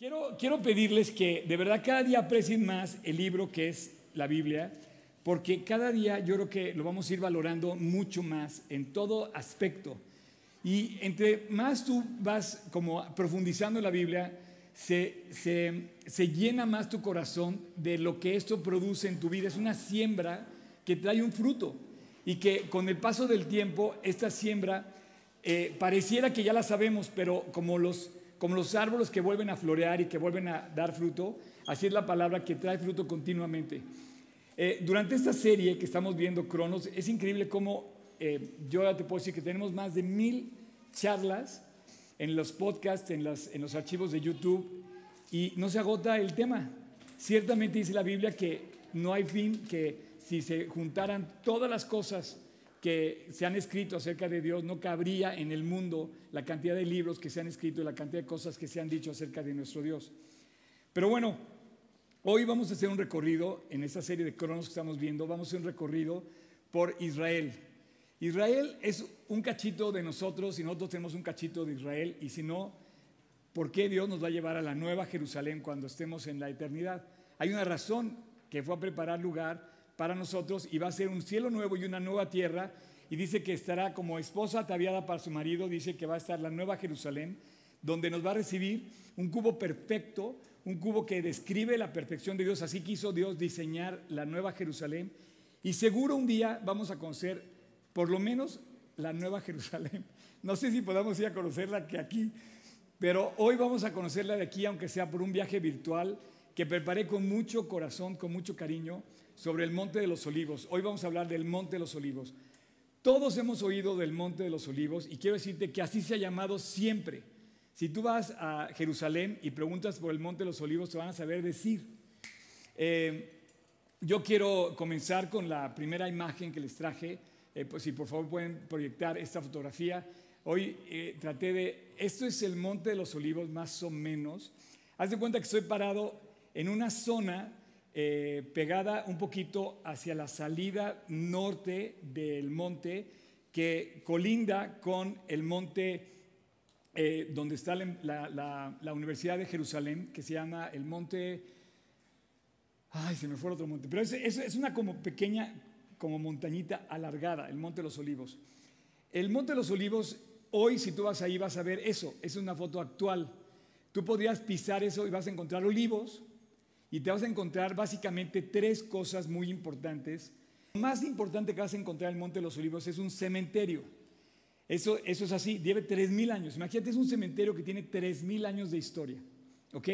Quiero, quiero pedirles que de verdad cada día aprecien más el libro que es la Biblia, porque cada día yo creo que lo vamos a ir valorando mucho más en todo aspecto. Y entre más tú vas como profundizando en la Biblia, se, se, se llena más tu corazón de lo que esto produce en tu vida. Es una siembra que trae un fruto y que con el paso del tiempo esta siembra eh, pareciera que ya la sabemos, pero como los, como los árboles que vuelven a florear y que vuelven a dar fruto, así es la palabra que trae fruto continuamente. Eh, durante esta serie que estamos viendo, Cronos, es increíble cómo eh, yo ya te puedo decir que tenemos más de mil charlas en los podcasts, en, en los archivos de YouTube, y no se agota el tema. Ciertamente dice la Biblia que no hay fin que si se juntaran todas las cosas que se han escrito acerca de Dios, no cabría en el mundo la cantidad de libros que se han escrito y la cantidad de cosas que se han dicho acerca de nuestro Dios. Pero bueno, hoy vamos a hacer un recorrido en esta serie de cronos que estamos viendo, vamos a hacer un recorrido por Israel. Israel es un cachito de nosotros y nosotros tenemos un cachito de Israel y si no, ¿por qué Dios nos va a llevar a la nueva Jerusalén cuando estemos en la eternidad? Hay una razón que fue a preparar lugar para nosotros y va a ser un cielo nuevo y una nueva tierra. Y dice que estará como esposa ataviada para su marido, dice que va a estar la nueva Jerusalén, donde nos va a recibir un cubo perfecto, un cubo que describe la perfección de Dios. Así quiso Dios diseñar la nueva Jerusalén. Y seguro un día vamos a conocer por lo menos la nueva Jerusalén. No sé si podamos ir a conocerla que aquí, pero hoy vamos a conocerla de aquí, aunque sea por un viaje virtual que preparé con mucho corazón, con mucho cariño sobre el Monte de los Olivos. Hoy vamos a hablar del Monte de los Olivos. Todos hemos oído del Monte de los Olivos y quiero decirte que así se ha llamado siempre. Si tú vas a Jerusalén y preguntas por el Monte de los Olivos, te van a saber decir. Eh, yo quiero comenzar con la primera imagen que les traje. Eh, pues, si por favor pueden proyectar esta fotografía. Hoy eh, traté de, esto es el Monte de los Olivos más o menos. Haz de cuenta que estoy parado en una zona eh, pegada un poquito hacia la salida norte del monte que colinda con el monte eh, donde está la, Universidad de Jerusalén, que se llama el monte... Ay, se me fue otro monte, pero es, es una como pequeña, como montañita alargada, el monte de los olivos. El monte de los olivos, hoy si tú vas ahí vas a ver eso, es una foto actual. Tú podrías pisar eso y vas a encontrar olivos, y te vas a encontrar básicamente tres cosas muy importantes. Lo más importante que vas a encontrar en el Monte de los Olivos es un cementerio. Eso, es así, lleva 3.000 años. Imagínate, es un cementerio que tiene 3.000 años de historia. ¿Ok?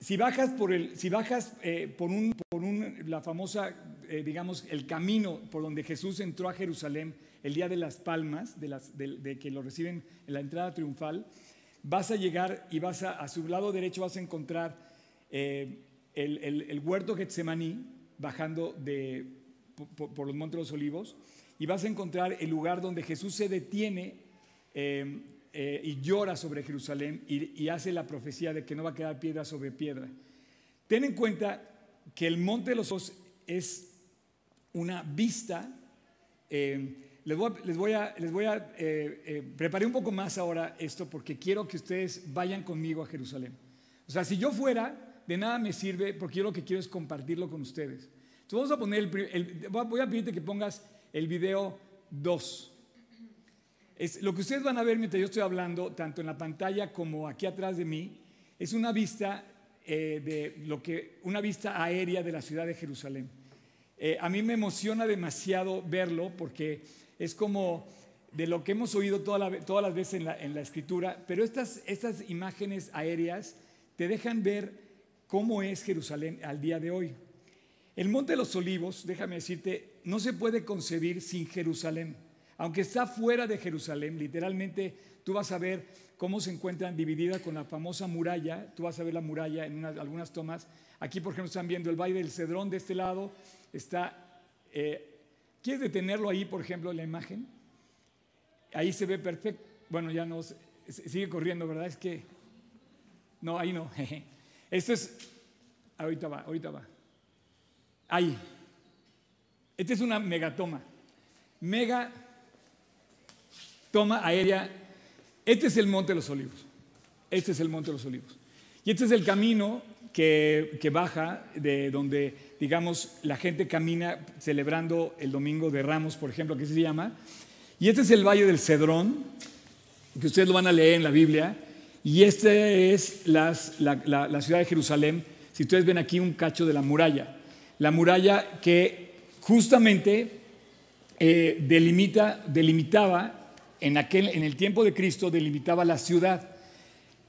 Si bajas por, el, si bajas, eh, por, un, por un, la famosa, eh, digamos, el camino por donde Jesús entró a Jerusalén el día de las palmas, de, las, de, que lo reciben en la entrada triunfal, vas a llegar y vas a, a su lado derecho vas a encontrar eh, el, huerto Getsemaní, bajando de, por, los Montes de los Olivos, y vas a encontrar el lugar donde Jesús se detiene eh, eh, y llora sobre Jerusalén y, hace la profecía de que no va a quedar piedra sobre piedra. Ten en cuenta que el Monte de los Olivos es una vista. les voy a, les voy a, les un poco más ahora esto porque quiero que ustedes vayan conmigo a Jerusalén. O sea, si yo fuera, de nada me sirve porque yo lo que quiero es compartirlo con ustedes. Entonces vamos a poner el, voy a pedirte que pongas el video 2. Es, lo que ustedes van a ver mientras yo estoy hablando, tanto en la pantalla como aquí atrás de mí, es una vista eh, de lo que una vista aérea de la ciudad de Jerusalén. Eh, a mí me emociona demasiado verlo porque es como de lo que hemos oído todas las veces en la, en la escritura, pero estas, estas imágenes aéreas te dejan ver cómo es Jerusalén al día de hoy. El Monte de los Olivos, déjame decirte, no se puede concebir sin Jerusalén. Aunque está fuera de Jerusalén, literalmente tú vas a ver cómo se encuentran divididas con la famosa muralla. Tú vas a ver la muralla en algunas tomas. Aquí, por ejemplo, están viendo el Valle del Cedrón de este lado. Está, eh, ¿quieres detenerlo ahí, por ejemplo, la imagen? Ahí se ve perfecto. Bueno, ya no, sigue corriendo, ¿verdad? Es que, no, ahí no. Esto es, ahorita va, ahorita va. Ahí. Esta es una megatoma. Mega toma aérea. Este es el Monte de los Olivos. Este es el Monte de los Olivos. Y este es el camino que, que baja de donde, digamos, la gente camina celebrando el Domingo de Ramos, por ejemplo, que se llama. Y este es el Valle del Cedrón, que ustedes lo van a leer en la Biblia. Y esta es la- la ciudad de Jerusalén. Si ustedes ven aquí un cacho de la muralla. La muralla que justamente eh, delimita, delimitaba, en, aquel, en el tiempo de Cristo, delimitaba la ciudad.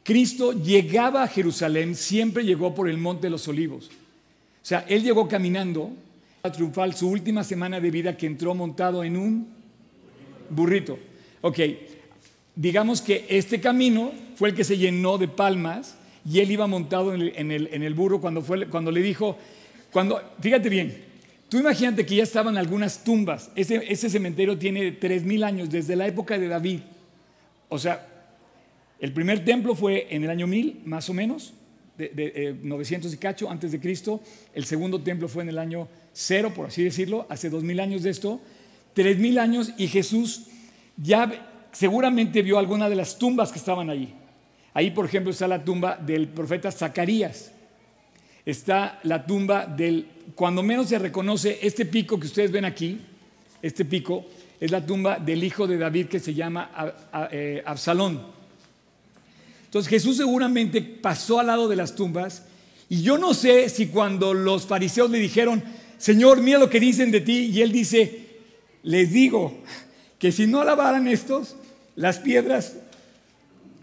Cristo llegaba a Jerusalén, siempre llegó por el Monte de los Olivos. O sea, él llegó caminando a triunfal su última semana de vida que entró montado en un burrito. Ok, digamos que este camino fue el que se llenó de palmas y él iba montado en el, en el- en el burro cuando, fue, cuando le dijo, cuando, fíjate bien, tú imagínate que ya estaban algunas tumbas, ese, ese cementerio tiene 3.000 años, desde la época de David. O sea, el primer templo fue en el año 1000, más o menos, de, de, eh, 900 y cacho antes de Cristo. El segundo templo fue en el año cero, por así decirlo, hace 2000 años de esto. 3000 años y Jesús ya seguramente vio alguna de las tumbas que estaban ahí. Ahí, por ejemplo, está la tumba del profeta Zacarías. Está la tumba del, cuando menos se reconoce, este pico que ustedes ven aquí, este pico, es la tumba del hijo de David que se llama eh, Absalón. Entonces Jesús seguramente pasó al lado de las tumbas y yo no sé si cuando los fariseos le dijeron, Señor, mira lo que dicen de ti, y él dice, les digo que si no lavaran estos, las piedras,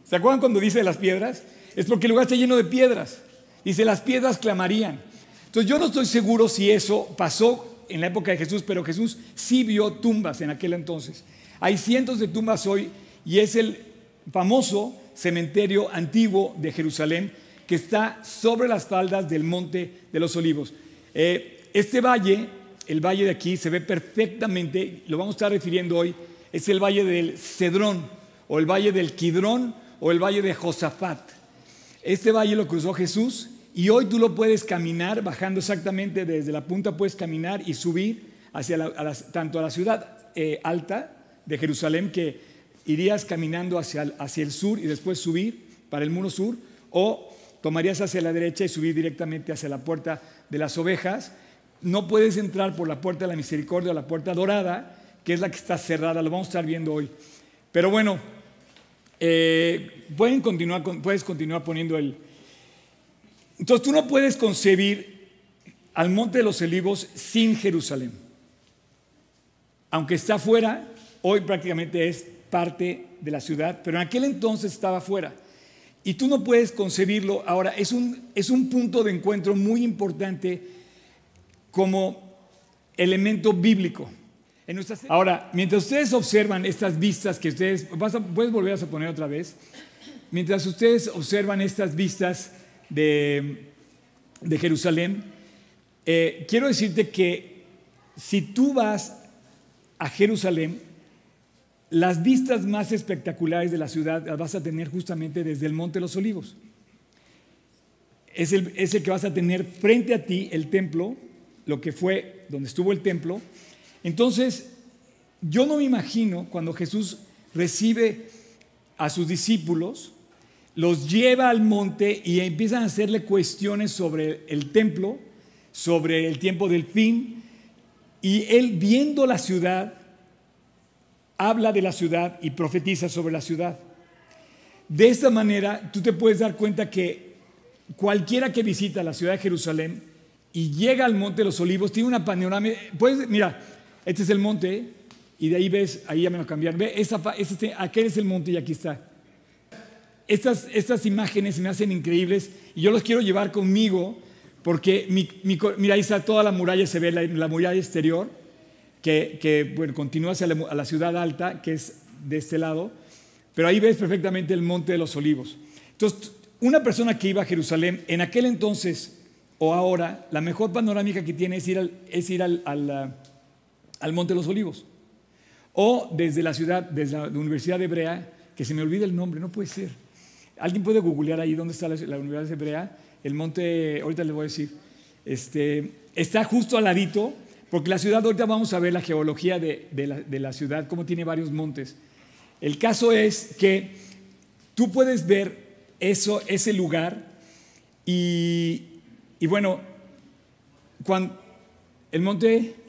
¿se acuerdan cuando dice las piedras? Es porque el lugar está lleno de piedras. Dice, las piedras clamarían. Entonces yo no estoy seguro si eso pasó en la época de Jesús, pero Jesús sí vio tumbas en aquel entonces. Hay cientos de tumbas hoy y es el famoso cementerio antiguo de Jerusalén que está sobre las faldas del monte de los olivos. Eh, este valle, el valle de aquí, se ve perfectamente, lo vamos a estar refiriendo hoy, es el valle del Cedrón, o el valle del Quidrón, o el valle de Josafat. Este valle lo cruzó Jesús y hoy tú lo puedes caminar, bajando exactamente desde la punta, puedes caminar y subir hacia tanto a la ciudad eh, alta de Jerusalén, que irías caminando hacia hacia el sur y después subir para el muro sur, o tomarías hacia la derecha y subir directamente hacia la puerta de las ovejas. No puedes entrar por la puerta de la misericordia o la puerta dorada, que es la que está cerrada, lo vamos a estar viendo hoy. Pero bueno, eh, pueden continuar, con- puedes continuar poniendo el... Entonces tú no puedes concebir al Monte de los Olivos sin Jerusalén. Aunque está fuera, hoy prácticamente es parte de la ciudad, pero en aquel entonces estaba fuera. Y tú no puedes concebirlo. Ahora, es un, es un punto de encuentro muy importante como elemento bíblico. En Ahora, mientras ustedes observan estas vistas que ustedes, vas a- puedes volver a poner otra vez, mientras ustedes observan estas vistas de, de Jerusalén, eh, quiero decirte que si tú vas a Jerusalén, las vistas más espectaculares de la ciudad las vas a tener justamente desde el Monte de los Olivos. Es el, es el que vas a tener frente a ti el templo, lo que fue donde estuvo el templo. Entonces, yo no me imagino cuando Jesús recibe a sus discípulos, los lleva al monte y empiezan a hacerle cuestiones sobre el templo, sobre el tiempo del fin, y él viendo la ciudad, habla de la ciudad y profetiza sobre la ciudad. De esta manera, tú te puedes dar cuenta que cualquiera que visita la ciudad de Jerusalén y llega al monte de los olivos, tiene una panorámica. Puedes, mira, este es el monte y de ahí ves, ahí ya me lo cambiaron. Ve, esa, este, aquel es el monte y aquí está. Estas, estas imágenes se me hacen increíbles y yo los quiero llevar conmigo porque mi, mi mira, ahí está toda la muralla, se ve la, la muralla exterior que, que, bueno, continúa hacia la, ciudad alta, que es de este lado, pero ahí ves perfectamente el monte de los olivos. Entonces, una persona que iba a Jerusalén en aquel entonces o ahora, la mejor panorámica que tiene es ir al, es ir al, ah, al monte de los olivos. O desde la ciudad, desde la Universidad de Hebrea, que se me olvida el nombre, no puede ser. ¿Alguien puede googlear ahí dónde está la, Universidad de Hebrea? El monte, ahorita les voy a decir, este, está justo al porque la ciudad, ahorita vamos a ver la geología de, de la, de la ciudad, cómo tiene varios montes. El caso es que tú puedes ver eso, ese lugar Y, y bueno, cuando, el monte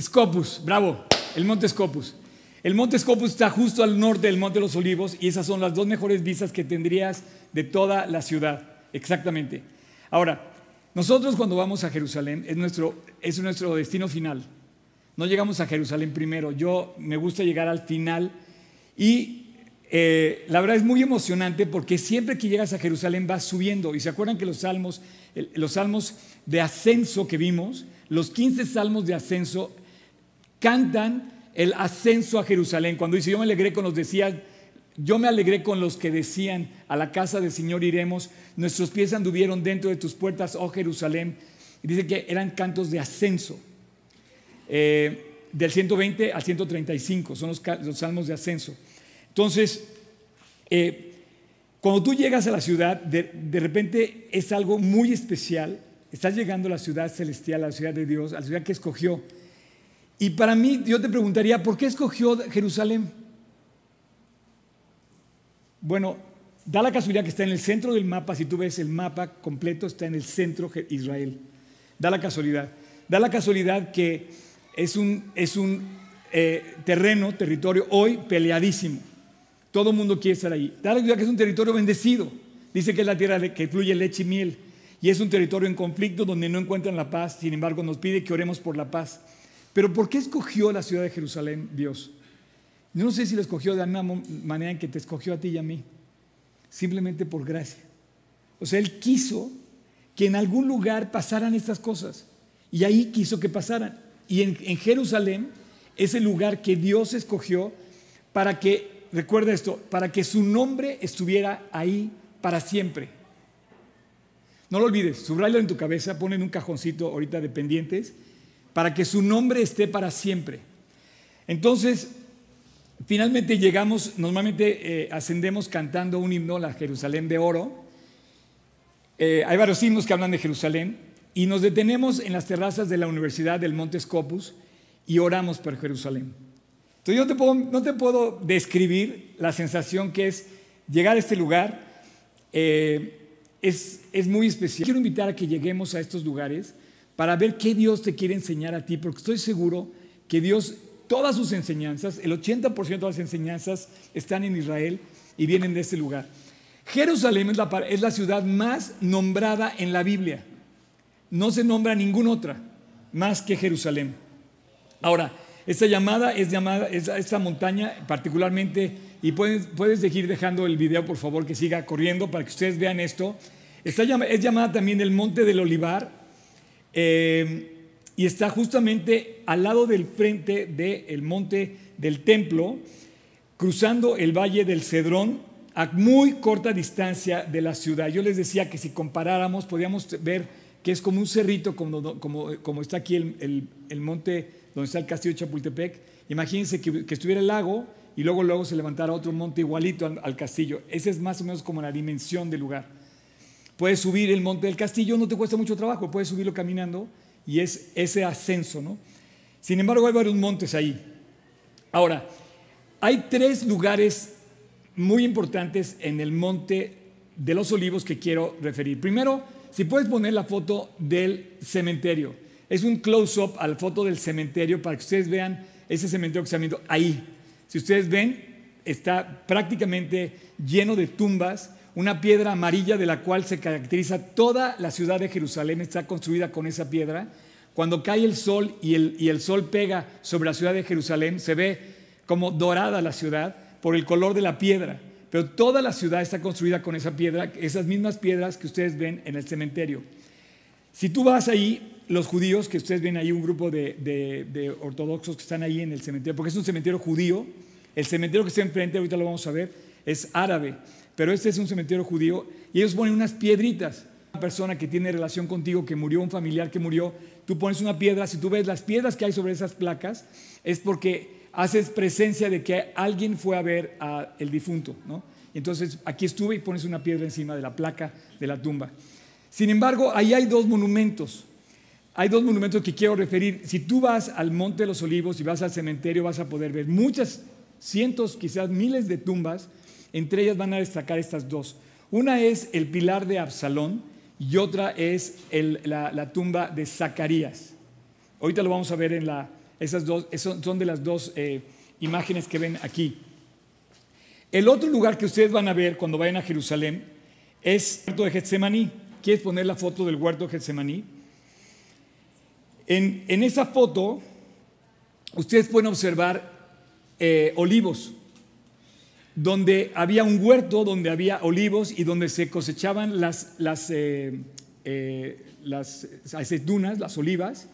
Scopus, bravo, el monte Scopus. El monte Scopus está justo al norte del monte de los olivos y esas son las dos mejores vistas que tendrías de toda la ciudad, exactamente. Ahora, nosotros cuando vamos a Jerusalén es nuestro, es nuestro destino final. No llegamos a Jerusalén primero, yo me gusta llegar al final y eh, la verdad es muy emocionante porque siempre que llegas a Jerusalén vas subiendo. Y se acuerdan que los salmos, los salmos de ascenso que vimos, los 15 salmos de ascenso, cantan el ascenso a Jerusalén. Cuando dice, yo me alegré con los decían, yo me alegré con los que decían, a la casa del Señor iremos, nuestros pies anduvieron dentro de tus puertas, oh Jerusalén. Y dice que eran cantos de ascenso. Eh, del 120 al 135, son los salmos de ascenso. Entonces, eh, cuando tú llegas a la ciudad, de, repente es algo muy especial. Estás llegando a la ciudad celestial, a la ciudad de Dios, a la ciudad que escogió. Y para mí, yo te preguntaría, ¿por qué escogió Jerusalén? Bueno, da la casualidad que está en el centro del mapa, si tú ves el mapa completo, está en el centro de Israel. Da la casualidad. Da la casualidad que es un, es un eh, terreno, territorio hoy peleadísimo. Todo el mundo quiere estar ahí. Da la que es un territorio bendecido. Dice que es la tierra que fluye leche y miel. Y es un territorio en conflicto donde no encuentran la paz. Sin embargo, nos pide que oremos por la paz. Pero ¿por qué escogió la ciudad de Jerusalén Dios? no sé si lo escogió de una manera en que te escogió a ti y a mí. Simplemente por gracia. O sea, Él quiso que en algún lugar pasaran estas cosas. Y ahí quiso que pasaran. Y en, Jerusalén es el lugar que Dios escogió para que recuerda esto, para que su nombre estuviera ahí para siempre. No lo olvides, subrayalo en tu cabeza, pon en un cajoncito ahorita de pendientes, para que su nombre esté para siempre. Entonces, finalmente llegamos, normalmente eh, ascendemos cantando un himno, la Jerusalén de Oro. Eh, hay varios himnos que hablan de Jerusalén y nos detenemos en las terrazas de la Universidad del Monte Scopus y oramos por Jerusalén. Entonces yo no te puedo describir la sensación que es llegar a este lugar. Eh, es, es muy especial. Quiero invitar a que lleguemos a estos lugares para ver qué Dios te quiere enseñar a ti, porque estoy seguro que Dios, todas sus enseñanzas, el 80% de las enseñanzas están en Israel y vienen de este lugar. Jerusalén es la, es la ciudad más nombrada en la Biblia. No se nombra ninguna otra más que Jerusalén. Ahora, esta llamada es llamada, esta montaña particularmente, y puedes, puedes seguir dejando el video, por favor, que siga corriendo para que ustedes vean esto. Esta es llamada también el Monte del Olivar eh, y está justamente al lado del frente del monte del templo, cruzando el valle del Cedrón a muy corta distancia de la ciudad. Yo les decía que si comparáramos, podíamos ver que es como un cerrito, como, como, está aquí el, el, el monte donde está el castillo de Chapultepec, imagínense que, estuviera el lago y luego, luego se levantara otro monte igualito al, castillo. Esa es más o menos como la dimensión del lugar. Puedes subir el monte del castillo, no te cuesta mucho trabajo, puedes subirlo caminando y es ese ascenso, ¿no? Sin embargo, hay varios montes ahí. Ahora, hay tres lugares muy importantes en el monte de los olivos que quiero referir. Primero, si puedes poner la foto del cementerio. Es un close-up a la foto del cementerio para que ustedes vean ese cementerio que está viendo ahí. Si ustedes ven, está prácticamente lleno de tumbas, una piedra amarilla de la cual se caracteriza toda la ciudad de Jerusalén, está construida con esa piedra. Cuando cae el sol y el, y el sol pega sobre la ciudad de Jerusalén, se ve como dorada la ciudad por el color de la piedra. Pero toda la ciudad está construida con esa piedra, esas mismas piedras que ustedes ven en el cementerio. Si tú vas ahí, los judíos, que ustedes ven ahí un grupo de, ortodoxos que están ahí en el cementerio, porque es un cementerio judío, el cementerio que está enfrente, ahorita lo vamos a ver, es árabe, pero este es un cementerio judío, y ellos ponen unas piedritas. Una persona que tiene relación contigo, que murió, un familiar que murió, tú pones una piedra, si tú ves las piedras que hay sobre esas placas, es porque haces presencia de que alguien fue a ver al difunto, ¿no? Entonces aquí estuve y pones una piedra encima de la placa de la tumba. Sin embargo, ahí hay dos monumentos. Hay dos monumentos que quiero referir. Si tú vas al Monte de los Olivos y vas al cementerio, vas a poder ver muchas, cientos, quizás miles de tumbas. Entre ellas van a destacar estas dos. Una es el pilar de Absalón, y otra es la, tumba de Zacarías. Ahorita lo vamos a ver en la, esas dos, son de las dos eh, imágenes que ven aquí. El otro lugar que ustedes van a ver cuando vayan a Jerusalén es el huerto de Getsemaní. ¿Quieres poner la foto del huerto de Getsemaní? En, esa foto, ustedes pueden observar eh, olivos, donde había un huerto, donde había olivos y donde se cosechaban las, eh, eh, aceitunas, las olivas,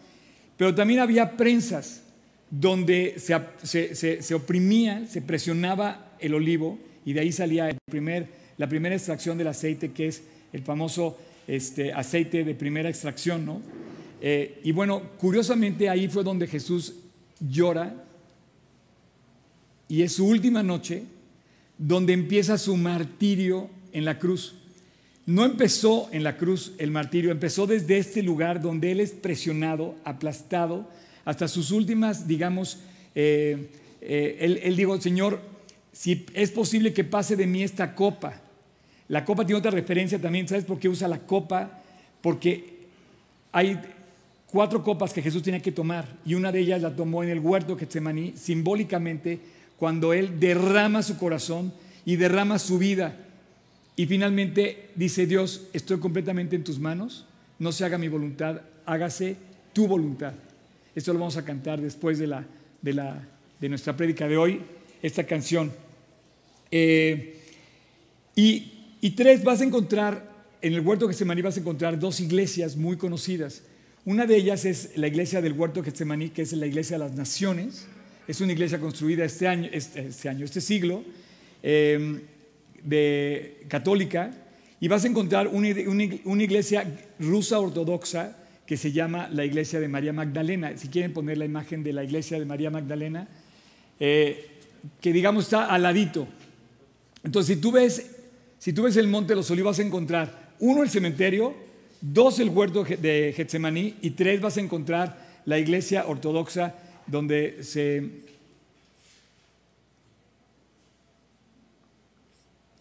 pero también había prensas donde se, se, se, oprimía, se presionaba el olivo y de ahí salía el primer, la primera extracción del aceite, que es el famoso este, aceite de primera extracción. ¿no? y bueno, curiosamente ahí fue donde Jesús llora y es su última noche donde empieza su martirio en la cruz. No empezó en la cruz el martirio, empezó desde este lugar donde él es presionado, aplastado, hasta sus últimas, digamos, eh, eh, él, dijo, Señor, si es posible que pase de mí esta copa. La copa tiene otra referencia también, ¿sabes por qué usa la copa? Porque hay cuatro copas que Jesús tenía que tomar y una de ellas la tomó en el huerto Getsemaní, simbólicamente cuando Él derrama su corazón y derrama su vida. Y finalmente dice Dios, estoy completamente en tus manos, no se haga mi voluntad, hágase tu voluntad. Esto lo vamos a cantar después de, la, de, la, de nuestra prédica de hoy, esta canción. Eh, y, y, tres, vas a encontrar, en el huerto Getsemaní vas a encontrar dos iglesias muy conocidas. Una de ellas es la iglesia del huerto Getsemaní, que es la iglesia de las naciones. Es una iglesia construida este año, este, este año, este siglo, em, de, católica, y vas a encontrar una, iglesia rusa ortodoxa que se llama la iglesia de María Magdalena. Si quieren poner la imagen de la iglesia de María Magdalena, eh, que digamos está al ladito. Entonces, si tú ves, si tú ves el monte de los olivos, vas a encontrar uno el cementerio, dos el huerto de Getsemaní y tres vas a encontrar la iglesia ortodoxa donde se...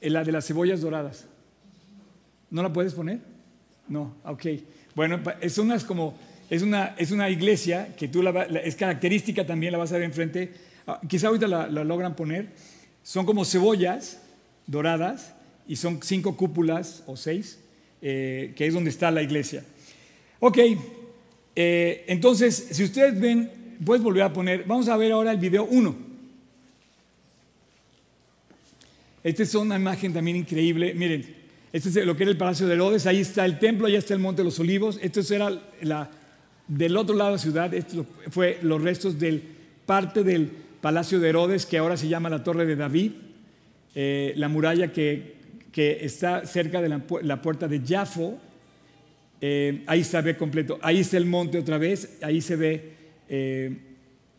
La de las cebollas doradas. ¿No la puedes poner? No, ok. Bueno, es una, como, es una, es una iglesia que tú la, es característica también, la vas a ver enfrente. Ah, quizá ahorita la, logran poner. Son como cebollas doradas y son cinco cúpulas o seis, eh, que es donde está la iglesia. Ok, eh, entonces, si ustedes ven puedes volver a poner, vamos a ver ahora el video 1. Esta es una imagen también increíble. Miren, este es lo que era el Palacio de Herodes, ahí está el templo, allá está el Monte de los Olivos. Esto era la, del otro lado de la ciudad, esto fue los restos del parte del Palacio de Herodes, que ahora se llama la Torre de David, eh, la muralla que, que, está cerca de la, puerta de Jafo. Eh, ahí se ve completo. Ahí está el monte otra vez, ahí se ve eh,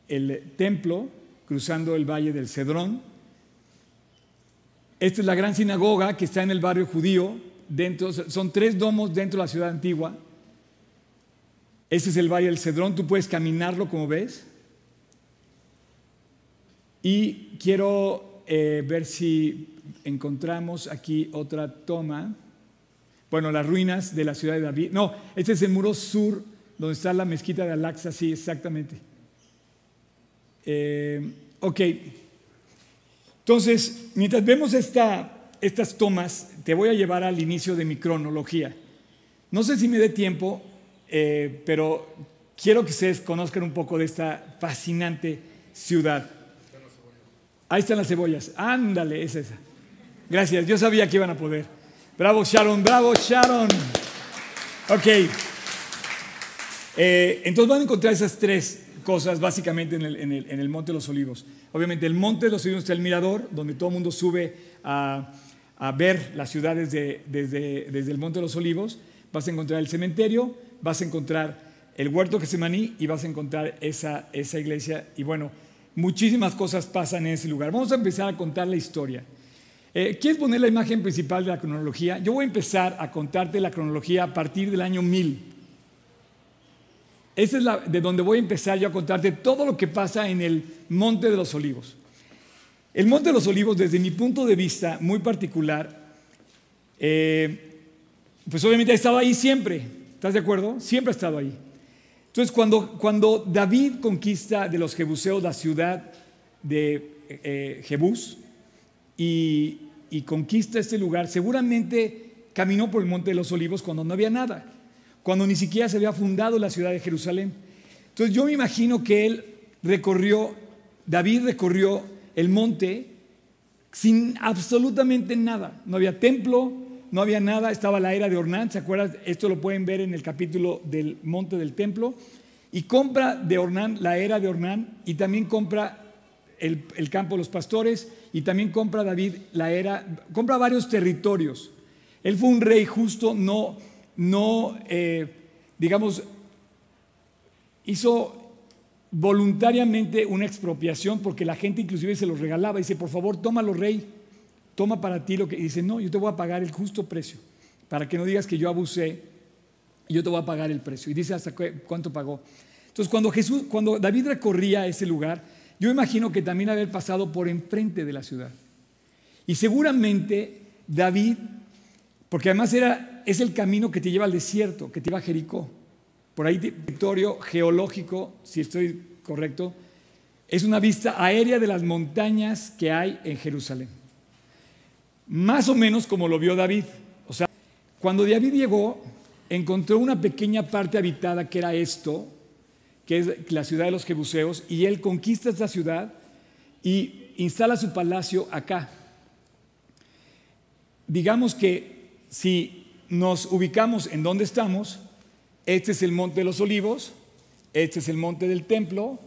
el templo cruzando el valle del Cedrón. Esta es la gran sinagoga que está en el barrio judío. Dentro, son tres domos dentro de la ciudad antigua. Este es el valle del Cedrón. Tú puedes caminarlo como ves. Y quiero eh, ver si encontramos aquí otra toma. Bueno, las ruinas de la ciudad de David. No, este es el muro sur donde está la mezquita de Al-Aqsa, sí, exactamente. Eh, ok. Entonces, mientras vemos estas tomas, te voy a llevar al inicio de mi cronología. No sé si me dé tiempo, eh, pero quiero que ustedes conozcan un poco de esta fascinante ciudad. Ahí están las cebollas. Ándale, es esa. Gracias, yo sabía que iban a poder. Bravo Sharon, bravo Sharon. Ok. Eh, entonces van a encontrar esas tres cosas básicamente en el, Monte de los Olivos. Obviamente el Monte de los Olivos está el mirador, donde todo el mundo sube a, ver las ciudades desde, el Monte de los Olivos. Vas a encontrar el cementerio, vas a encontrar el huerto Gesemaní y vas a encontrar esa, iglesia. Y bueno, muchísimas cosas pasan en ese lugar. Vamos a empezar a contar la historia. Eh, ¿Quieres poner la imagen principal de la cronología? Yo voy a empezar a contarte la cronología a partir del año 1000. Esa es de donde voy a empezar yo a contarte todo lo que pasa en el Monte de los Olivos. El Monte de los Olivos, desde mi punto de vista muy particular, eh, pues obviamente ha estado ahí siempre, ¿estás de acuerdo? Siempre ha estado ahí. Entonces, cuando, cuando David conquista de los jebuseos la ciudad de eh, Jebús y, y conquista este lugar, seguramente caminó por el Monte de los Olivos cuando no había nada, cuando ni siquiera se había fundado la ciudad de Jerusalén. Entonces yo me imagino que él recorrió, David recorrió el monte sin absolutamente nada. No había templo, no había nada, estaba la era de Ornán, ¿se acuerdan? Esto lo pueden ver en el capítulo del monte del templo. Y compra de Ornán la era de Ornán y también compra el, campo de los pastores y también compra David la era, compra varios territorios. Él fue un rey justo, no, no eh, digamos, hizo voluntariamente una expropiación porque la gente inclusive se los regalaba. Dice, por favor, tómalo, rey, toma para ti lo que... Y dice, no, yo te voy a pagar el justo precio, para que no digas que yo abusé, yo te voy a pagar el precio. Y dice, ¿hasta cuánto pagó? Entonces, cuando, Jesús, cuando David recorría ese lugar, yo imagino que también haber pasado por enfrente de la ciudad. Y seguramente David, porque además era, es el camino que te lleva al desierto, que te lleva a Jericó por ahí territorio geológico, si estoy correcto, es una vista aérea de las montañas que hay en Jerusalén. Más o menos como lo vio David. O sea, cuando David llegó, encontró una pequeña parte habitada que era esto, que es la ciudad de los Jebuseos, y él conquista esta ciudad y instala su palacio acá. Digamos que si nos ubicamos en donde estamos, este es el monte de los olivos, este es el monte del templo,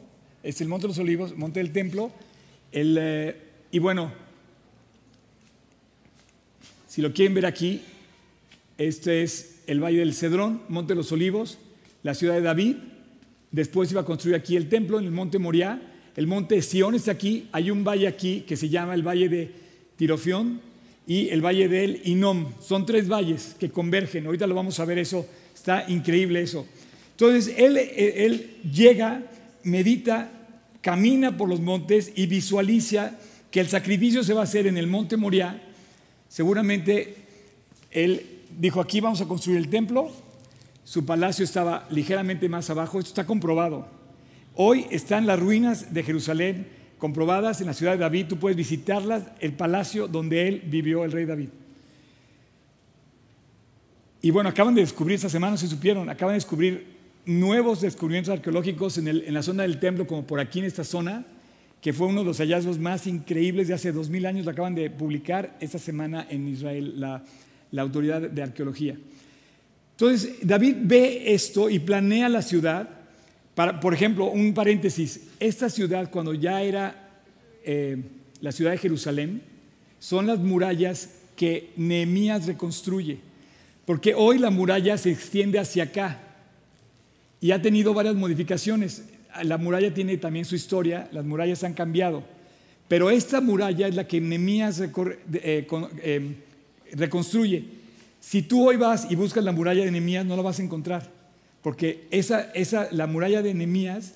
este es el monte de los olivos, monte del templo. Eh, y bueno, si lo quieren ver aquí, este es el valle del Cedrón, monte de los olivos, la ciudad de David. Después iba a construir aquí el templo en el monte Moriah. El monte Sión está aquí. Hay un valle aquí que se llama el valle de Tirofión y el valle del Inom. Son tres valles que convergen. Ahorita lo vamos a ver eso Está increíble eso. Entonces, él, llega, medita, camina por los montes y visualiza que el sacrificio se va a hacer en el monte Moriah. Seguramente él dijo, aquí vamos a construir el templo. Su palacio estaba ligeramente más abajo. Esto está comprobado. Hoy están las ruinas de Jerusalén comprobadas en la ciudad de David. Tú puedes visitarlas, el palacio donde él vivió, el rey David. Y bueno, acaban de descubrir, esta semana se supieron, acaban de descubrir nuevos descubrimientos arqueológicos en, la zona del templo, como por aquí en esta zona, que fue uno de los hallazgos más increíbles de hace dos mil años, lo acaban de publicar esta semana en Israel, la, la autoridad de arqueología. Entonces, David ve esto y planea la ciudad. Por ejemplo, un paréntesis, esta ciudad cuando ya era eh, la ciudad de Jerusalén, son las murallas que Nehemías reconstruye. Porque hoy la muralla se extiende hacia acá y ha tenido varias modificaciones. La muralla tiene también su historia, las murallas han cambiado. Pero esta muralla es la que Nehemías eh, eh, reconstruye. Si tú hoy vas y buscas la muralla de Nehemías, no la vas a encontrar. Porque esa, esa, la muralla de Nehemías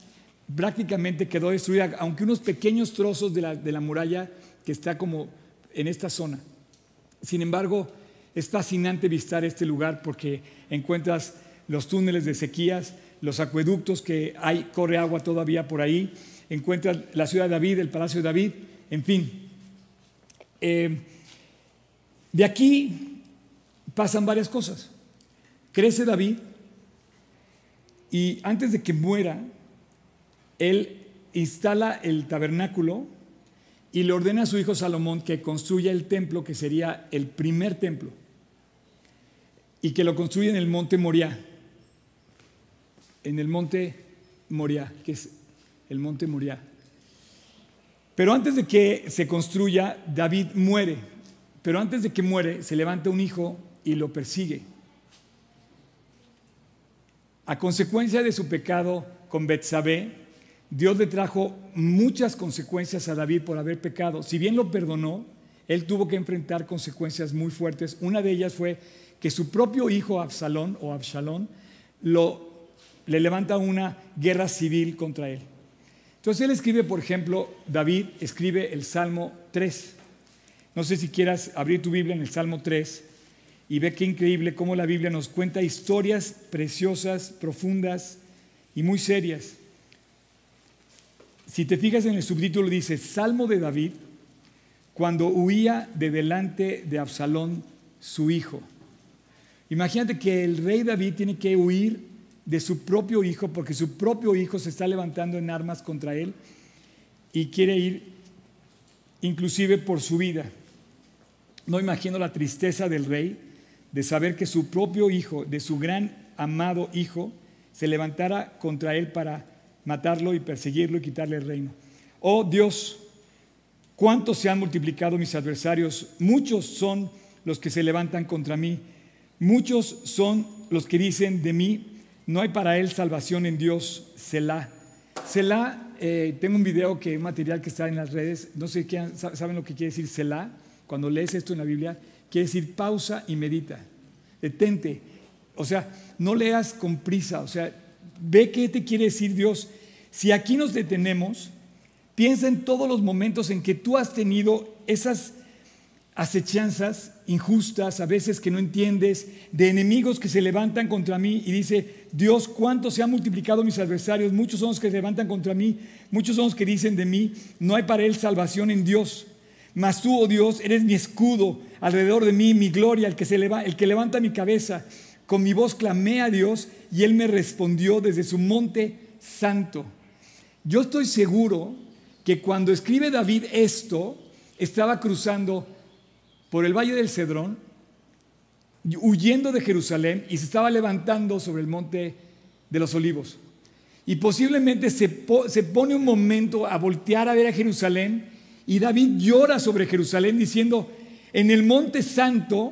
prácticamente quedó destruida, aunque unos pequeños trozos de la, de la muralla que está como en esta zona. Sin embargo, es fascinante visitar este lugar porque encuentras los túneles de sequías, los acueductos que hay, corre agua todavía por ahí, encuentras la ciudad de David, el palacio de David, en fin. Eh, de aquí pasan varias cosas. Crece David y antes de que muera, él instala el tabernáculo y le ordena a su hijo Salomón que construya el templo que sería el primer templo y que lo construye en el monte Moriah. En el monte Moriah, que es el monte Moriah. Pero antes de que se construya, David muere. Pero antes de que muere, se levanta un hijo y lo persigue. A consecuencia de su pecado con Betsabé, Dios le trajo muchas consecuencias a David por haber pecado. Si bien lo perdonó, él tuvo que enfrentar consecuencias muy fuertes. Una de ellas fue que su propio hijo Absalón o Absalón le levanta una guerra civil contra él. Entonces él escribe, por ejemplo, David escribe el Salmo 3. No sé si quieras abrir tu Biblia en el Salmo 3. Y ve qué increíble cómo la Biblia nos cuenta historias preciosas, profundas y muy serias. Si te fijas en el subtítulo dice Salmo de David cuando huía de delante de Absalón, su hijo. Imagínate que el rey David tiene que huir de su propio hijo porque su propio hijo se está levantando en armas contra él y quiere ir inclusive por su vida. No imagino la tristeza del rey de saber que su propio hijo, de su gran amado hijo, se levantara contra él para matarlo y perseguirlo y quitarle el reino. Oh Dios, cuánto se han multiplicado mis adversarios, muchos son los que se levantan contra mí, muchos son los que dicen de mí, no hay para él salvación en Dios, Selah. Selah, eh, tengo un video, que un material que está en las redes, no sé qué, saben lo que quiere decir Selah, cuando lees esto en la Biblia, quiere decir pausa y medita, detente, o sea, no leas con prisa, o sea, ve qué te quiere decir Dios. Si aquí nos detenemos, piensa en todos los momentos en que tú has tenido esas acechanzas injustas, a veces que no entiendes, de enemigos que se levantan contra mí y dice, Dios, cuánto se han multiplicado mis adversarios, muchos son los que se levantan contra mí, muchos son los que dicen de mí, no hay para él salvación en Dios. Mas tú, oh Dios, eres mi escudo alrededor de mí, mi gloria, el que, se el que levanta mi cabeza. Con mi voz clamé a Dios y Él me respondió desde su monte santo. Yo estoy seguro que cuando escribe David esto, estaba cruzando por el valle del Cedrón, huyendo de Jerusalén y se estaba levantando sobre el monte de los olivos. Y posiblemente se, pone un momento a voltear a ver a Jerusalén y David llora sobre Jerusalén diciendo, en el monte santo,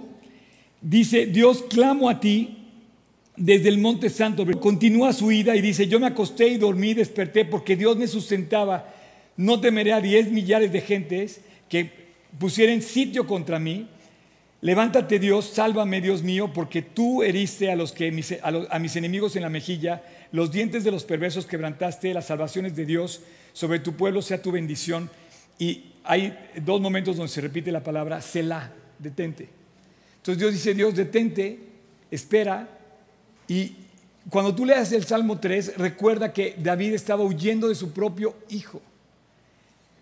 dice, Dios clamo a ti desde el monte santo. Continúa su ida y dice, yo me acosté y dormí, desperté porque Dios me sustentaba. No temeré a diez millares de gentes que pusieren sitio contra mí, levántate Dios, sálvame Dios mío, porque tú heriste a, los que, a, mis enemigos en la mejilla, los dientes de los perversos quebrantaste, las salvaciones de Dios, sobre tu pueblo sea tu bendición. Y hay dos momentos donde se repite la palabra Selah, detente. Entonces Dios dice, Dios, detente, espera. Y cuando tú leas el Salmo 3, recuerda que David estaba huyendo de su propio hijo.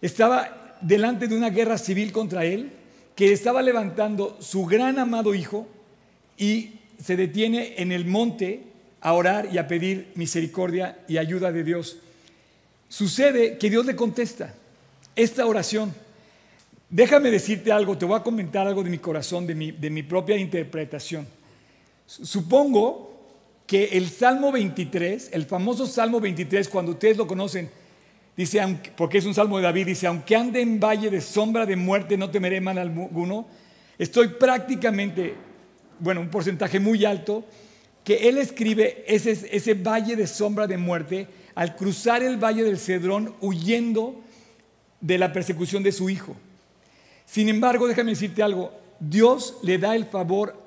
Estaba delante de una guerra civil contra él, que estaba levantando su gran amado hijo y se detiene en el monte a orar y a pedir misericordia y ayuda de Dios. Sucede que Dios le contesta esta oración. Déjame decirte algo, te voy a comentar algo de mi corazón, de mi, de mi propia interpretación. Supongo que el Salmo 23, el famoso Salmo 23, cuando ustedes lo conocen, Dice, porque es un salmo de David, dice, aunque ande en valle de sombra de muerte, no temeré mal alguno. Estoy prácticamente, bueno, un porcentaje muy alto, que él escribe ese, ese valle de sombra de muerte al cruzar el valle del Cedrón huyendo de la persecución de su hijo. Sin embargo, déjame decirte algo, Dios le da el favor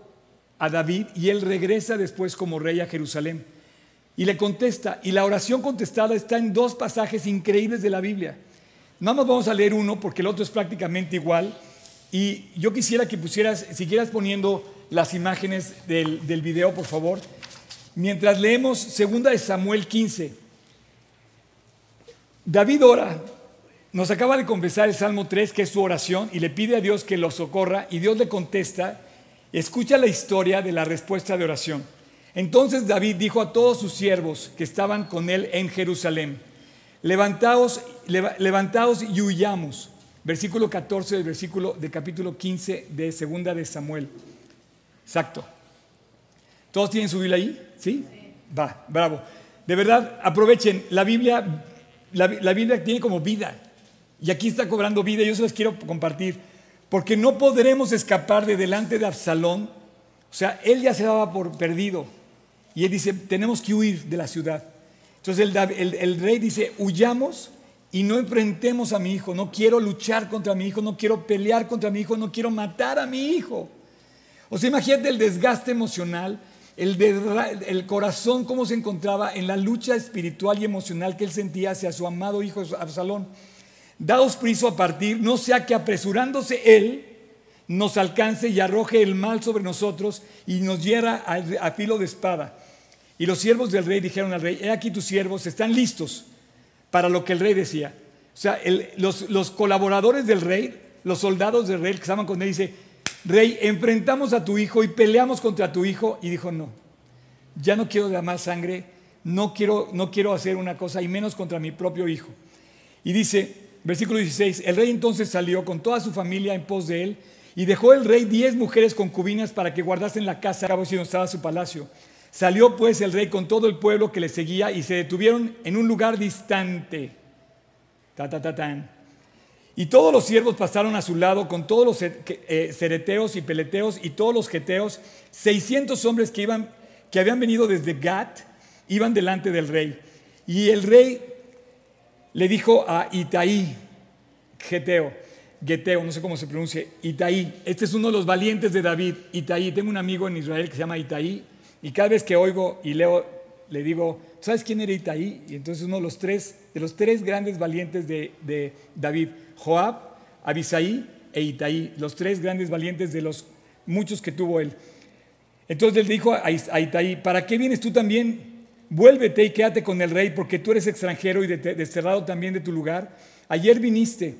a David y él regresa después como rey a Jerusalén. Y le contesta, y la oración contestada está en dos pasajes increíbles de la Biblia. Nada más vamos a leer uno porque el otro es prácticamente igual. Y yo quisiera que pusieras, siguieras poniendo las imágenes del, del video, por favor. Mientras leemos segunda de Samuel 15. David ora, nos acaba de confesar el Salmo 3, que es su oración, y le pide a Dios que lo socorra, y Dios le contesta, escucha la historia de la respuesta de oración. Entonces David dijo a todos sus siervos que estaban con él en Jerusalén, levantaos, levantaos y huyamos. Versículo 14 del versículo de capítulo 15 de segunda de Samuel. Exacto. ¿Todos tienen su Biblia ahí? ¿Sí? Va, bravo. De verdad, aprovechen, la Biblia, la, la Biblia tiene como vida. Y aquí está cobrando vida, yo se las quiero compartir. Porque no podremos escapar de delante de Absalón. O sea, él ya se daba por perdido y él dice, tenemos que huir de la ciudad. Entonces el, rey dice, huyamos y no enfrentemos a mi hijo. No quiero luchar contra mi hijo, no quiero pelear contra mi hijo, no quiero matar a mi hijo. O sea, imagínate el desgaste emocional, el, el corazón, cómo se encontraba en la lucha espiritual y emocional que él sentía hacia su amado hijo Absalón. Daos priso a partir, no sea que apresurándose él, nos alcance y arroje el mal sobre nosotros y nos hiera a, filo de espada. Y los siervos del rey dijeron al rey, he aquí tus siervos están listos para lo que el rey decía. O sea, los, los, colaboradores del rey, los soldados del rey que estaban con él, dice, rey, enfrentamos a tu hijo y peleamos contra tu hijo. Y dijo, no, ya no quiero dar más sangre, no quiero, no quiero hacer una cosa y menos contra mi propio hijo. Y dice, versículo 16, el rey entonces salió con toda su familia en pos de él y dejó el rey diez mujeres concubinas para que guardasen la casa, cabo si no estaba su palacio. Salió pues el rey con todo el pueblo que le seguía y se detuvieron en un lugar distante. Ta, ta, ta, tan. Y todos los siervos pasaron a su lado con todos los eh, cereteos y peleteos y todos los geteos, 600 hombres que, iban, que habían venido desde Gat, iban delante del rey. Y el rey le dijo a Itaí, geteo, Geteo, no sé cómo se pronuncia, Itaí. Este es uno de los valientes de David, Itaí. Tengo un amigo en Israel que se llama Itaí y cada vez que oigo y leo le digo, ¿sabes quién era Itaí? Y entonces uno de los tres, de los tres grandes valientes de, David, Joab, Abisaí e Itaí, los tres grandes valientes de los muchos que tuvo él. Entonces le dijo a Itaí, ¿para qué vienes tú también? Vuélvete y quédate con el rey, porque tú eres extranjero y desterrado también de tu lugar. Ayer viniste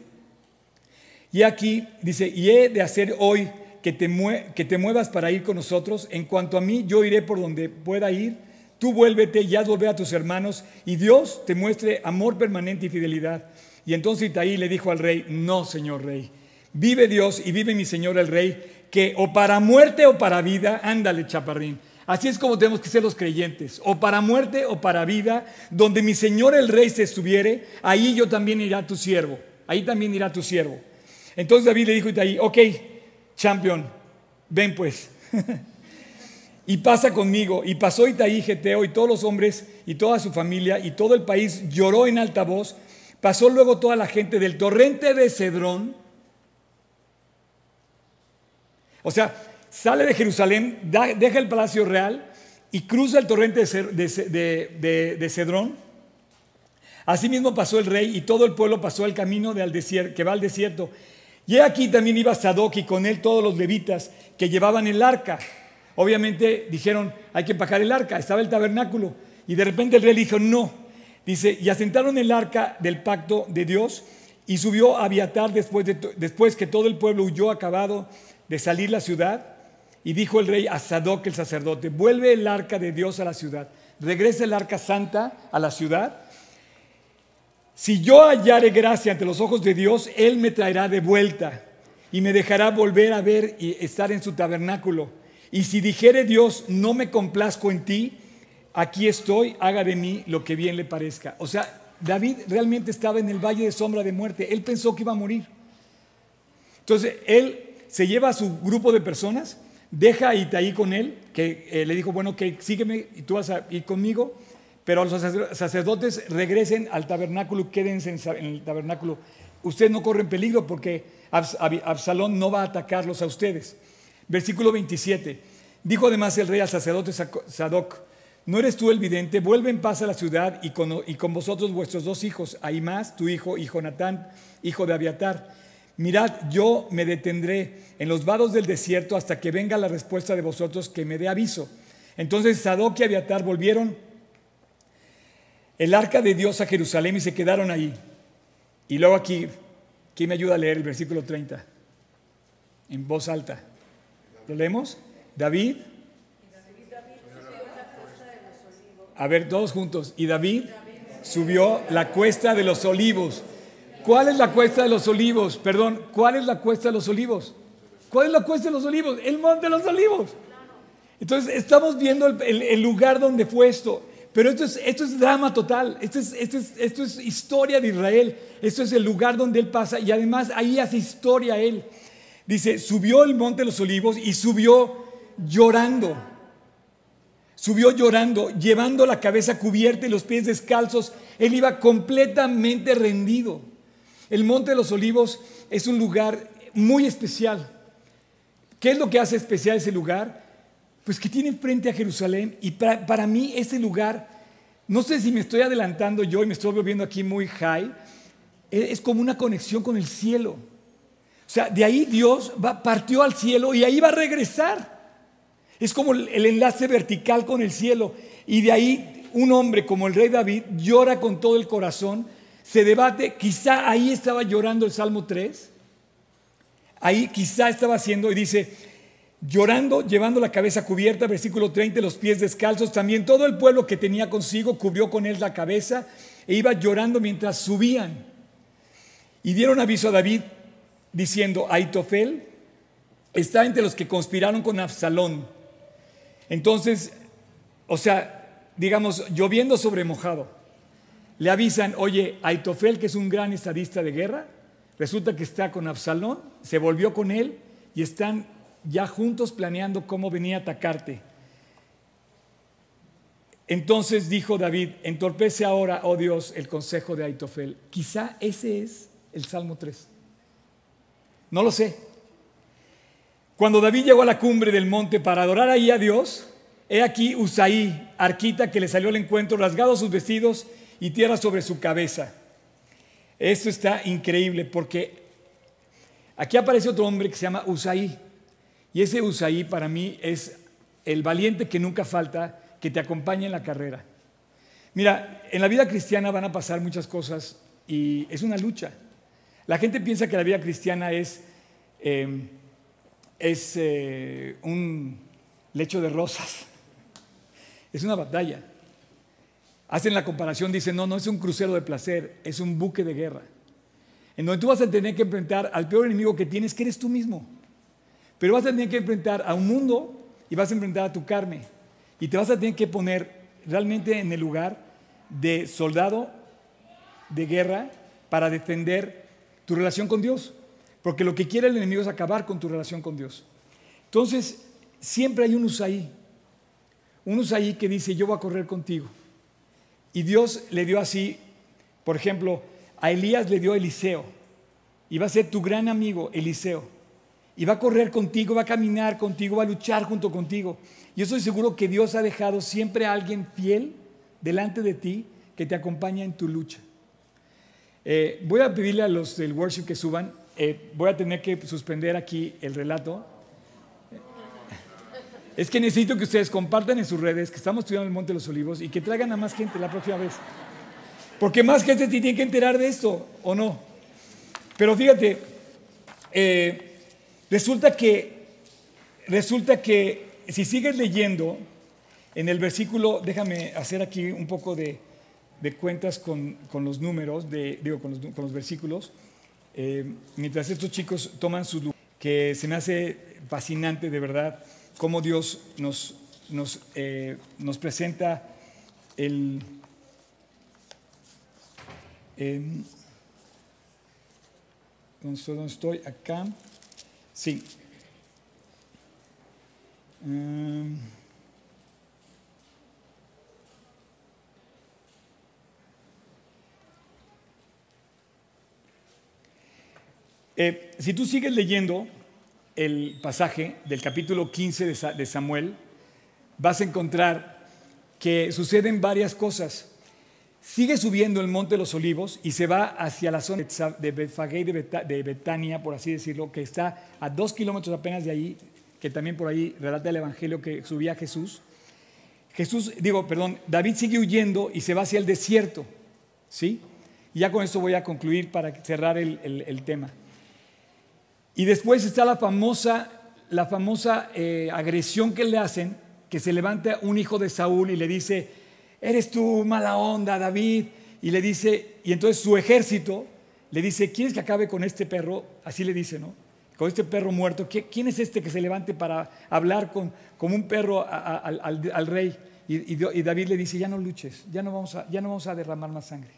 y aquí dice, y he de hacer hoy que te, que te muevas para ir con nosotros. En cuanto a mí, yo iré por donde pueda ir. Tú vuélvete y haz volver a tus hermanos y Dios te muestre amor permanente y fidelidad. Y entonces Itaí le dijo al rey, no, señor rey, vive Dios y vive mi señor el rey, que o para muerte o para vida, ándale, chaparrín. Así es como tenemos que ser los creyentes, o para muerte o para vida, donde mi señor el rey se estuviere, ahí yo también irá tu siervo, ahí también irá tu siervo. Entonces David le dijo a Itaí, ok, champion, ven pues. y pasa conmigo. Y pasó Itaí, Geteo, y todos los hombres, y toda su familia, y todo el país lloró en alta voz. Pasó luego toda la gente del torrente de Cedrón. O sea, sale de Jerusalén, deja el palacio real y cruza el torrente de, Cedrón. Asimismo pasó el rey y todo el pueblo pasó el camino que va al desierto y aquí también iba Sadoc y con él todos los levitas que llevaban el arca. Obviamente dijeron, hay que empacar el arca, estaba el tabernáculo. Y de repente el rey dijo, no. Dice, y asentaron el arca del pacto de Dios y subió a Abiatar después, después que todo el pueblo huyó acabado de salir la ciudad. Y dijo el rey a Sadoc el sacerdote, vuelve el arca de Dios a la ciudad, regresa el arca santa a la ciudad si yo hallare gracia ante los ojos de Dios, Él me traerá de vuelta y me dejará volver a ver y estar en su tabernáculo. Y si dijere Dios, no me complazco en ti, aquí estoy, haga de mí lo que bien le parezca. O sea, David realmente estaba en el valle de sombra de muerte. Él pensó que iba a morir. Entonces, él se lleva a su grupo de personas, deja a Itaí con él, que eh, le dijo, bueno, que sígueme y tú vas a ir conmigo pero los sacerdotes regresen al tabernáculo, quédense en el tabernáculo. Ustedes no corren peligro porque Absalón no va a atacarlos a ustedes. Versículo 27. Dijo además el rey al sacerdote Sadoc, ¿no eres tú el vidente? Vuelve en paz a la ciudad y con, vosotros vuestros dos hijos, Ahimás, tu hijo, y Jonatán, hijo de Abiatar. Mirad, yo me detendré en los vados del desierto hasta que venga la respuesta de vosotros que me dé aviso. Entonces Sadoc y Abiatar volvieron el arca de Dios a Jerusalén y se quedaron ahí. Y luego aquí, ¿quién me ayuda a leer el versículo 30? En voz alta. ¿Lo leemos? David. A ver, todos juntos. Y David subió la cuesta de los olivos. ¿Cuál es la cuesta de los olivos? Perdón, ¿cuál es la cuesta de los olivos? ¿Cuál es la cuesta de los olivos? El monte de los olivos. Entonces, estamos viendo el, lugar donde fue esto. Pero esto es, drama total, esto es, esto, es, esto es historia de Israel, esto es el lugar donde él pasa y además ahí hace historia él. Dice, subió el monte de los olivos y subió llorando. Subió llorando, llevando la cabeza cubierta y los pies descalzos. Él iba completamente rendido. El monte de los olivos es un lugar muy especial. ¿Qué es lo que hace especial ese lugar? pues que tiene frente a Jerusalén. Y para, mí ese lugar, no sé si me estoy adelantando yo y me estoy volviendo aquí muy high, e, es como una conexión con el cielo. O sea, de ahí Dios partió al cielo y ahí va a regresar. Es como el enlace vertical con el cielo. Y de ahí un hombre como el rey David llora con todo el corazón, se debate, quizá ahí estaba llorando el Salmo 3, ahí quizá estaba haciendo y dice, llorando, llevando la cabeza cubierta, versículo 30, los pies descalzos, también todo el pueblo que tenía consigo cubrió con él la cabeza e iba llorando mientras subían. Y dieron aviso a David diciendo, Aitofel está entre los que conspiraron con Absalón. Entonces, o sea, digamos, lloviendo sobre mojado, le avisan, oye, Aitofel, que es un gran estadista de guerra, resulta que está con Absalón, se volvió con él y están ya juntos planeando cómo venía a atacarte. Entonces dijo David, entorpece ahora, oh Dios, el consejo de Aitofel. Quizá ese es el Salmo 3. No lo sé. Cuando David llegó a la cumbre del monte para adorar ahí a Dios, he aquí Usaí, arquita, que le salió al encuentro, rasgado sus vestidos y tierra sobre su cabeza. Esto está increíble porque aquí aparece otro hombre que se llama Usaí. Y ese Usaí para mí es el valiente que nunca falta, que te acompaña en la carrera. Mira, en la vida cristiana van a pasar muchas cosas y es una lucha. La gente piensa que la vida cristiana es, em, es eh, un lecho de rosas. Es una batalla. Hacen la comparación, dicen, no, no es un crucero de placer, es un buque de guerra. En donde tú vas a tener que enfrentar al peor enemigo que tienes, que eres tú mismo. Pero vas a tener que enfrentar a un mundo y vas a enfrentar a tu carne. Y te vas a tener que poner realmente en el lugar de soldado de guerra para defender tu relación con Dios. Porque lo que quiere el enemigo es acabar con tu relación con Dios. Entonces, siempre hay un Usaí. Un Usaí que dice, yo voy a correr contigo. Y Dios le dio así, por ejemplo, a Elías le dio Eliseo. Y va a ser tu gran amigo, Eliseo. Y va a correr contigo, va a caminar contigo, va a luchar junto contigo. Yo estoy seguro que Dios ha dejado siempre a alguien fiel delante de ti que te acompaña en tu lucha. Eh, voy a pedirle a los del worship que suban. Eh, voy a tener que suspender aquí el relato. Es que necesito que ustedes compartan en sus redes que estamos estudiando el Monte de los Olivos y que traigan a más gente la próxima vez. Porque más gente tiene que enterar de esto, ¿o no? Pero fíjate, eh, resulta que, resulta que si sigues leyendo, en el versículo, déjame hacer aquí un poco de, cuentas con, los números, de, digo, con los, versículos, eh, mientras estos chicos toman su que se me hace fascinante de verdad cómo Dios nos, nos, eh, nos presenta el... Eh, ¿Dónde estoy? Acá. Sí. Um, Eh, si tú sigues leyendo el pasaje del capítulo 15 de Samuel, vas a encontrar que suceden varias cosas. Sigue subiendo el monte de los olivos y se va hacia la zona de Betfagé de Betania, por así decirlo, que está a dos kilómetros apenas de ahí, que también por ahí relata el Evangelio que subía Jesús. Jesús, digo, perdón, David sigue huyendo y se va hacia el desierto, ¿sí? Y ya con esto voy a concluir para cerrar el tema. Y después está la famosa, la famosa eh, agresión que le hacen, que se levanta un hijo de Saúl y le dice, eres tú mala onda, David. Y le dice, y entonces su ejército le dice, ¿quieres que acabe con este perro? Así le dice, ¿no? Con este perro muerto. ¿Quién es este que se levante para hablar con, como un perro al, rey? Y, David le dice, ya no luches, ya no, vamos a, ya no vamos a derramar más sangre.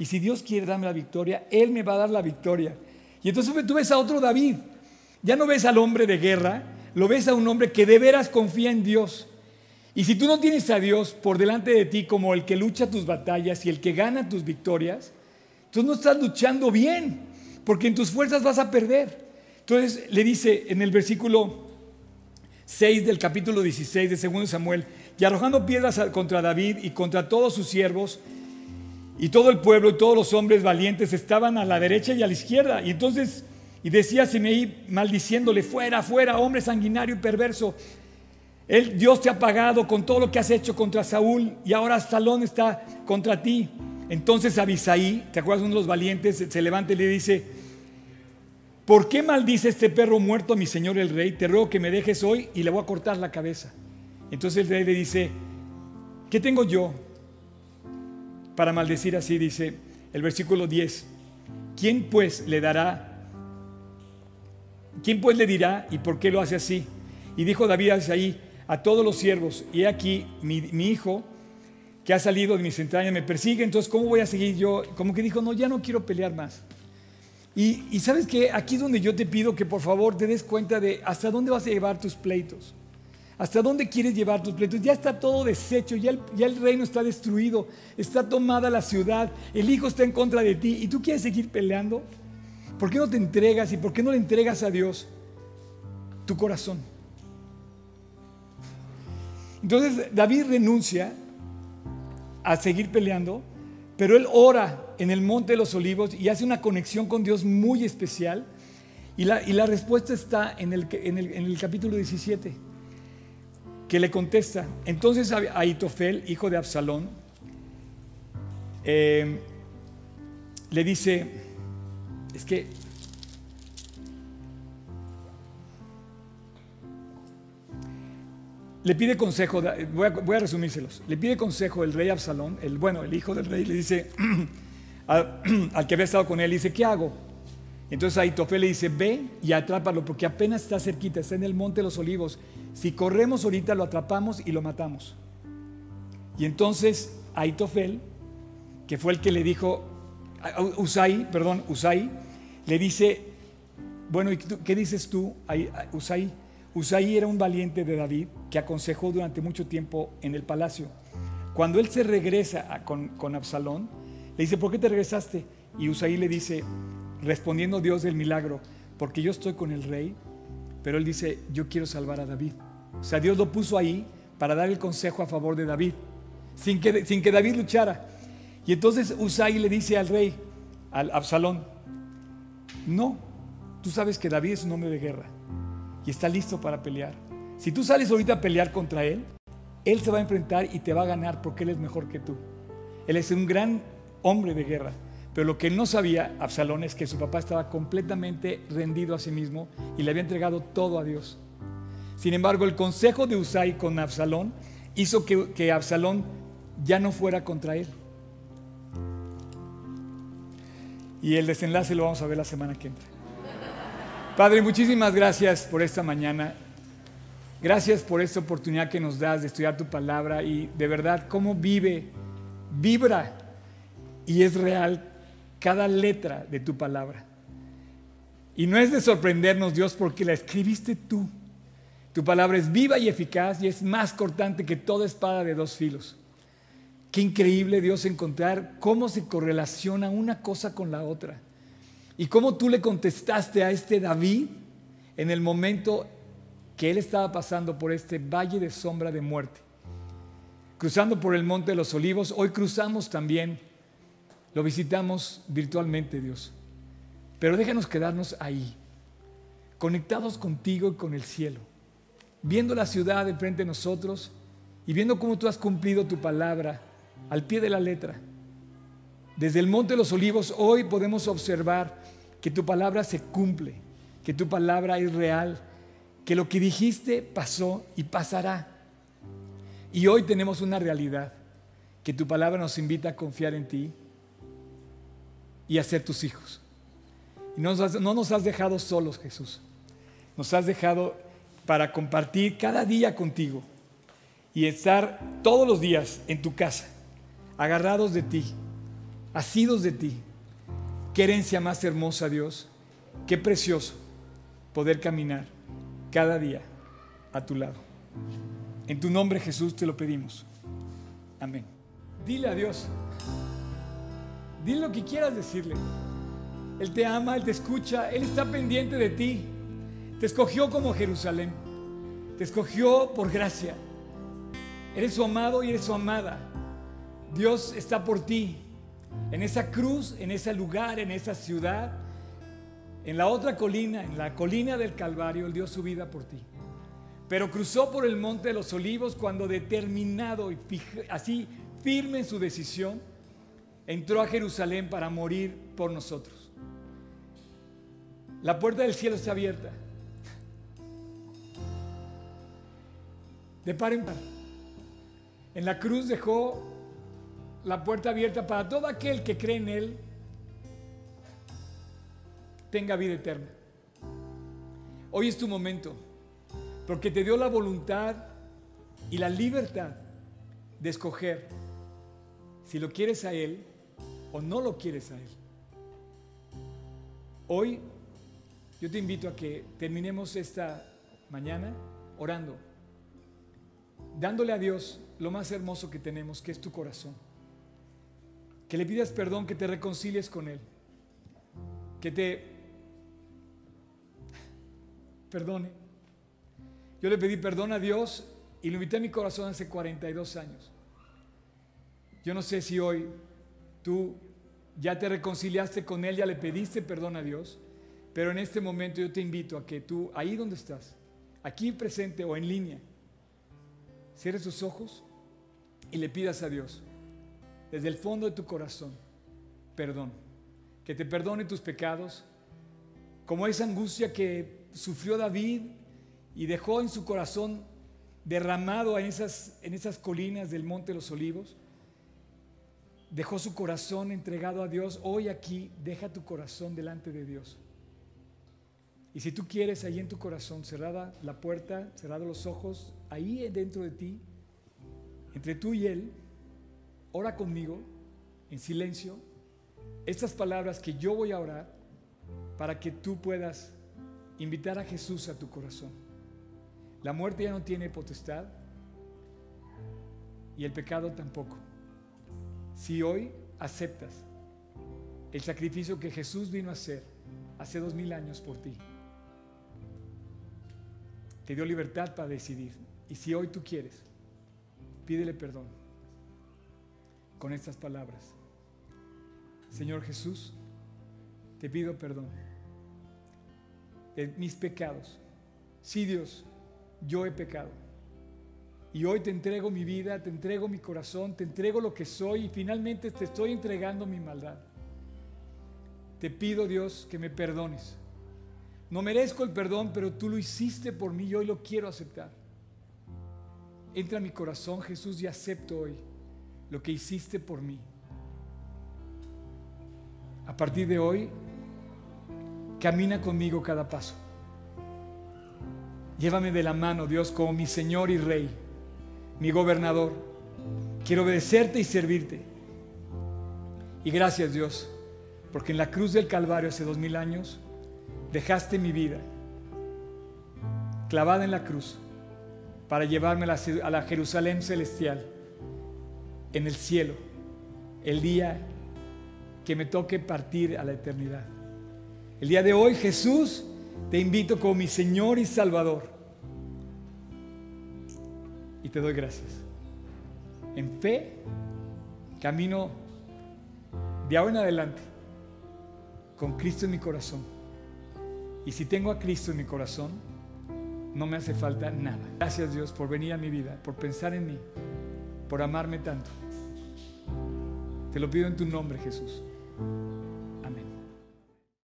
Y si Dios quiere darme la victoria, Él me va a dar la victoria. Y entonces tú ves a otro David. Ya no ves al hombre de guerra, lo ves a un hombre que de veras confía en Dios. Y si tú no tienes a Dios por delante de ti como el que lucha tus batallas y el que gana tus victorias, tú no estás luchando bien, porque en tus fuerzas vas a perder. Entonces le dice en el versículo 6 del capítulo 16 de 2 Samuel, y arrojando piedras contra David y contra todos sus siervos, y todo el pueblo y todos los hombres valientes estaban a la derecha y a la izquierda. Y entonces Y decía Simeí maldiciéndole, fuera, fuera, hombre sanguinario y perverso. El Dios te ha pagado con todo lo que has hecho contra Saúl y ahora Salón está contra ti. Entonces Abisaí, ¿te acuerdas uno de los valientes? Se levanta y le dice, ¿por qué maldice este perro muerto a mi señor el rey? Te ruego que me dejes hoy y le voy a cortar la cabeza. Entonces el rey le dice, ¿qué tengo yo para maldecir así? Dice el versículo 10, ¿quién pues le dará? ¿Quién pues le dirá y por qué lo hace así? Y dijo David a a todos los siervos, y aquí mi, hijo que ha salido de mis entrañas me persigue, entonces ¿cómo voy a seguir yo? Como que dijo, no, ya no quiero pelear más. Y, y sabes que aquí es donde yo te pido que por favor te des cuenta de hasta dónde vas a llevar tus pleitos. ¿Hasta dónde quieres llevar tus pleitos? Ya está todo deshecho, ya el, reino está destruido, está tomada la ciudad, el hijo está en contra de ti y tú quieres seguir peleando. ¿Por qué no te entregas y por qué no le entregas a Dios tu corazón? Entonces David renuncia a seguir peleando, pero él ora en el Monte de los Olivos y hace una conexión con Dios muy especial. Y la, respuesta está en el, capítulo 17, que le contesta. Entonces Aitofel, hijo de Absalón, eh, le dice, es que le pide consejo, voy a, resumírselos, le pide consejo el rey Absalón, el, bueno, el hijo del rey, le dice al, que había estado con él, dice, ¿qué hago? Entonces Aitofel le dice, ve y atrápalo porque apenas está cerquita, está en el monte de los olivos. Si corremos ahorita lo atrapamos y lo matamos. Y entonces Aitofel, que fue el que le dijo, Usai, perdón, Usai, le dice, bueno, ¿qué dices tú, Usai? Usai era un valiente de David que aconsejó durante mucho tiempo en el palacio. Cuando él se regresa con, Absalón, le dice, ¿por qué te regresaste? Y Usai le dice, respondiendo Dios del milagro, porque yo estoy con el rey, pero él dice, yo quiero salvar a David. O sea, Dios lo puso ahí para dar el consejo a favor de David, sin que, sin que David luchara. Y entonces Usai le dice al rey, al Absalón, no, tú sabes que David es un hombre de guerra y está listo para pelear. Si tú sales ahorita a pelear contra él, él se va a enfrentar y te va a ganar porque él es mejor que tú. Él es un gran hombre de guerra. Pero lo que no sabía Absalón es que su papá estaba completamente rendido a sí mismo y le había entregado todo a Dios. Sin embargo, el consejo de Usai con Absalón hizo que, que Absalón ya no fuera contra él. Y el desenlace lo vamos a ver la semana que entra. Padre, muchísimas gracias por esta mañana. Gracias por esta oportunidad que nos das de estudiar tu palabra y de verdad cómo vive, vibra y es real cada letra de tu palabra. Y no es de sorprendernos, Dios, porque la escribiste tú. Tu palabra es viva y eficaz y es más cortante que toda espada de dos filos. Qué increíble, Dios, encontrar cómo se correlaciona una cosa con la otra. Y cómo tú le contestaste a este David en el momento que él estaba pasando por este valle de sombra de muerte. Cruzando por el monte de los olivos, hoy cruzamos también, lo visitamos virtualmente, Dios. Pero déjanos quedarnos ahí, conectados contigo y con el cielo, viendo la ciudad de frente de nosotros y viendo cómo tú has cumplido tu palabra al pie de la letra. Desde el Monte de los Olivos hoy podemos observar que tu palabra se cumple, que tu palabra es real, que lo que dijiste pasó y pasará. Y hoy tenemos una realidad, que tu palabra nos invita a confiar en ti y a ser tus hijos. Y no nos has, no nos has dejado solos, Jesús. Nos has dejado para compartir cada día contigo y estar todos los días en tu casa agarrados de ti, asidos de ti. Qué herencia más hermosa, Dios. Qué precioso poder caminar cada día a tu lado. En tu nombre, Jesús, te lo pedimos. Amén. Dile a Dios. Dile lo que quieras decirle. Él te ama, Él te escucha, Él está pendiente de ti. Te escogió como Jerusalén. Te escogió por gracia. Eres su amado y eres su amada. Dios está por ti, en esa cruz, en ese lugar, en esa ciudad. En la otra colina, en la colina del Calvario, Él dio su vida por ti. Pero cruzó por el monte de los olivos cuando determinado y así firme en su decisión, entró a Jerusalén para morir por nosotros. La puerta del cielo está abierta. De par en par. En la cruz dejó la puerta abierta para todo aquel que cree en Él tenga vida eterna. Hoy es tu momento, porque te dio la voluntad y la libertad de escoger si lo quieres a Él o no lo quieres a Él. Hoy yo te invito a que terminemos esta mañana orando, dándole a Dios lo más hermoso que tenemos, que es tu corazón. Que le pidas perdón, que te reconcilies con Él, que te perdone. Yo le pedí perdón a Dios y lo invité a mi corazón hace 42 años. Yo no sé si hoy tú ya te reconciliaste con Él, ya le pediste perdón a Dios, pero en este momento yo te invito a que tú, ahí donde estás, aquí presente o en línea, cierres tus ojos y le pidas a Dios, desde el fondo de tu corazón, perdón, que te perdone tus pecados, como esa angustia que sufrió David y dejó en su corazón derramado en esas, en esas colinas del Monte de los Olivos. Dejó su corazón entregado a Dios. Hoy aquí deja tu corazón delante de Dios. Y si tú quieres, ahí en tu corazón, cerrada la puerta, cerrados los ojos, ahí dentro de ti, entre tú y Él, ora conmigo en silencio estas palabras que yo voy a orar para que tú puedas invitar a Jesús a tu corazón. La muerte ya no tiene potestad y el pecado tampoco. Si hoy aceptas el sacrificio que Jesús vino a hacer hace dos mil años por ti, te dio libertad para decidir. Y si hoy tú quieres, pídele perdón con estas palabras. Señor Jesús, te pido perdón de mis pecados. Sí, Dios, yo he pecado. Y hoy te entrego mi vida, te entrego mi corazón, te entrego lo que soy y finalmente te estoy entregando mi maldad. Te pido, Dios, que me perdones. No merezco el perdón, pero tú lo hiciste por mí y hoy lo quiero aceptar. Entra a mi corazón, Jesús, y acepto hoy lo que hiciste por mí. A partir de hoy, Camina conmigo cada paso. Llévame de la mano, Dios, como mi Señor y Rey, mi gobernador. Quiero obedecerte y servirte. Y gracias, Dios, porque en la cruz del Calvario hace dos mil años dejaste mi vida clavada en la cruz para llevarme a la Jerusalén celestial, en el cielo, el día que me toque partir a la eternidad. El día de hoy, Jesús, te invito como mi Señor y Salvador. Y te doy gracias. En fe, camino de ahora en adelante con Cristo en mi corazón. Y si tengo a Cristo en mi corazón, no me hace falta nada. Gracias Dios por venir a mi vida, por pensar en mí, por amarme tanto. Te lo pido en tu nombre, Jesús.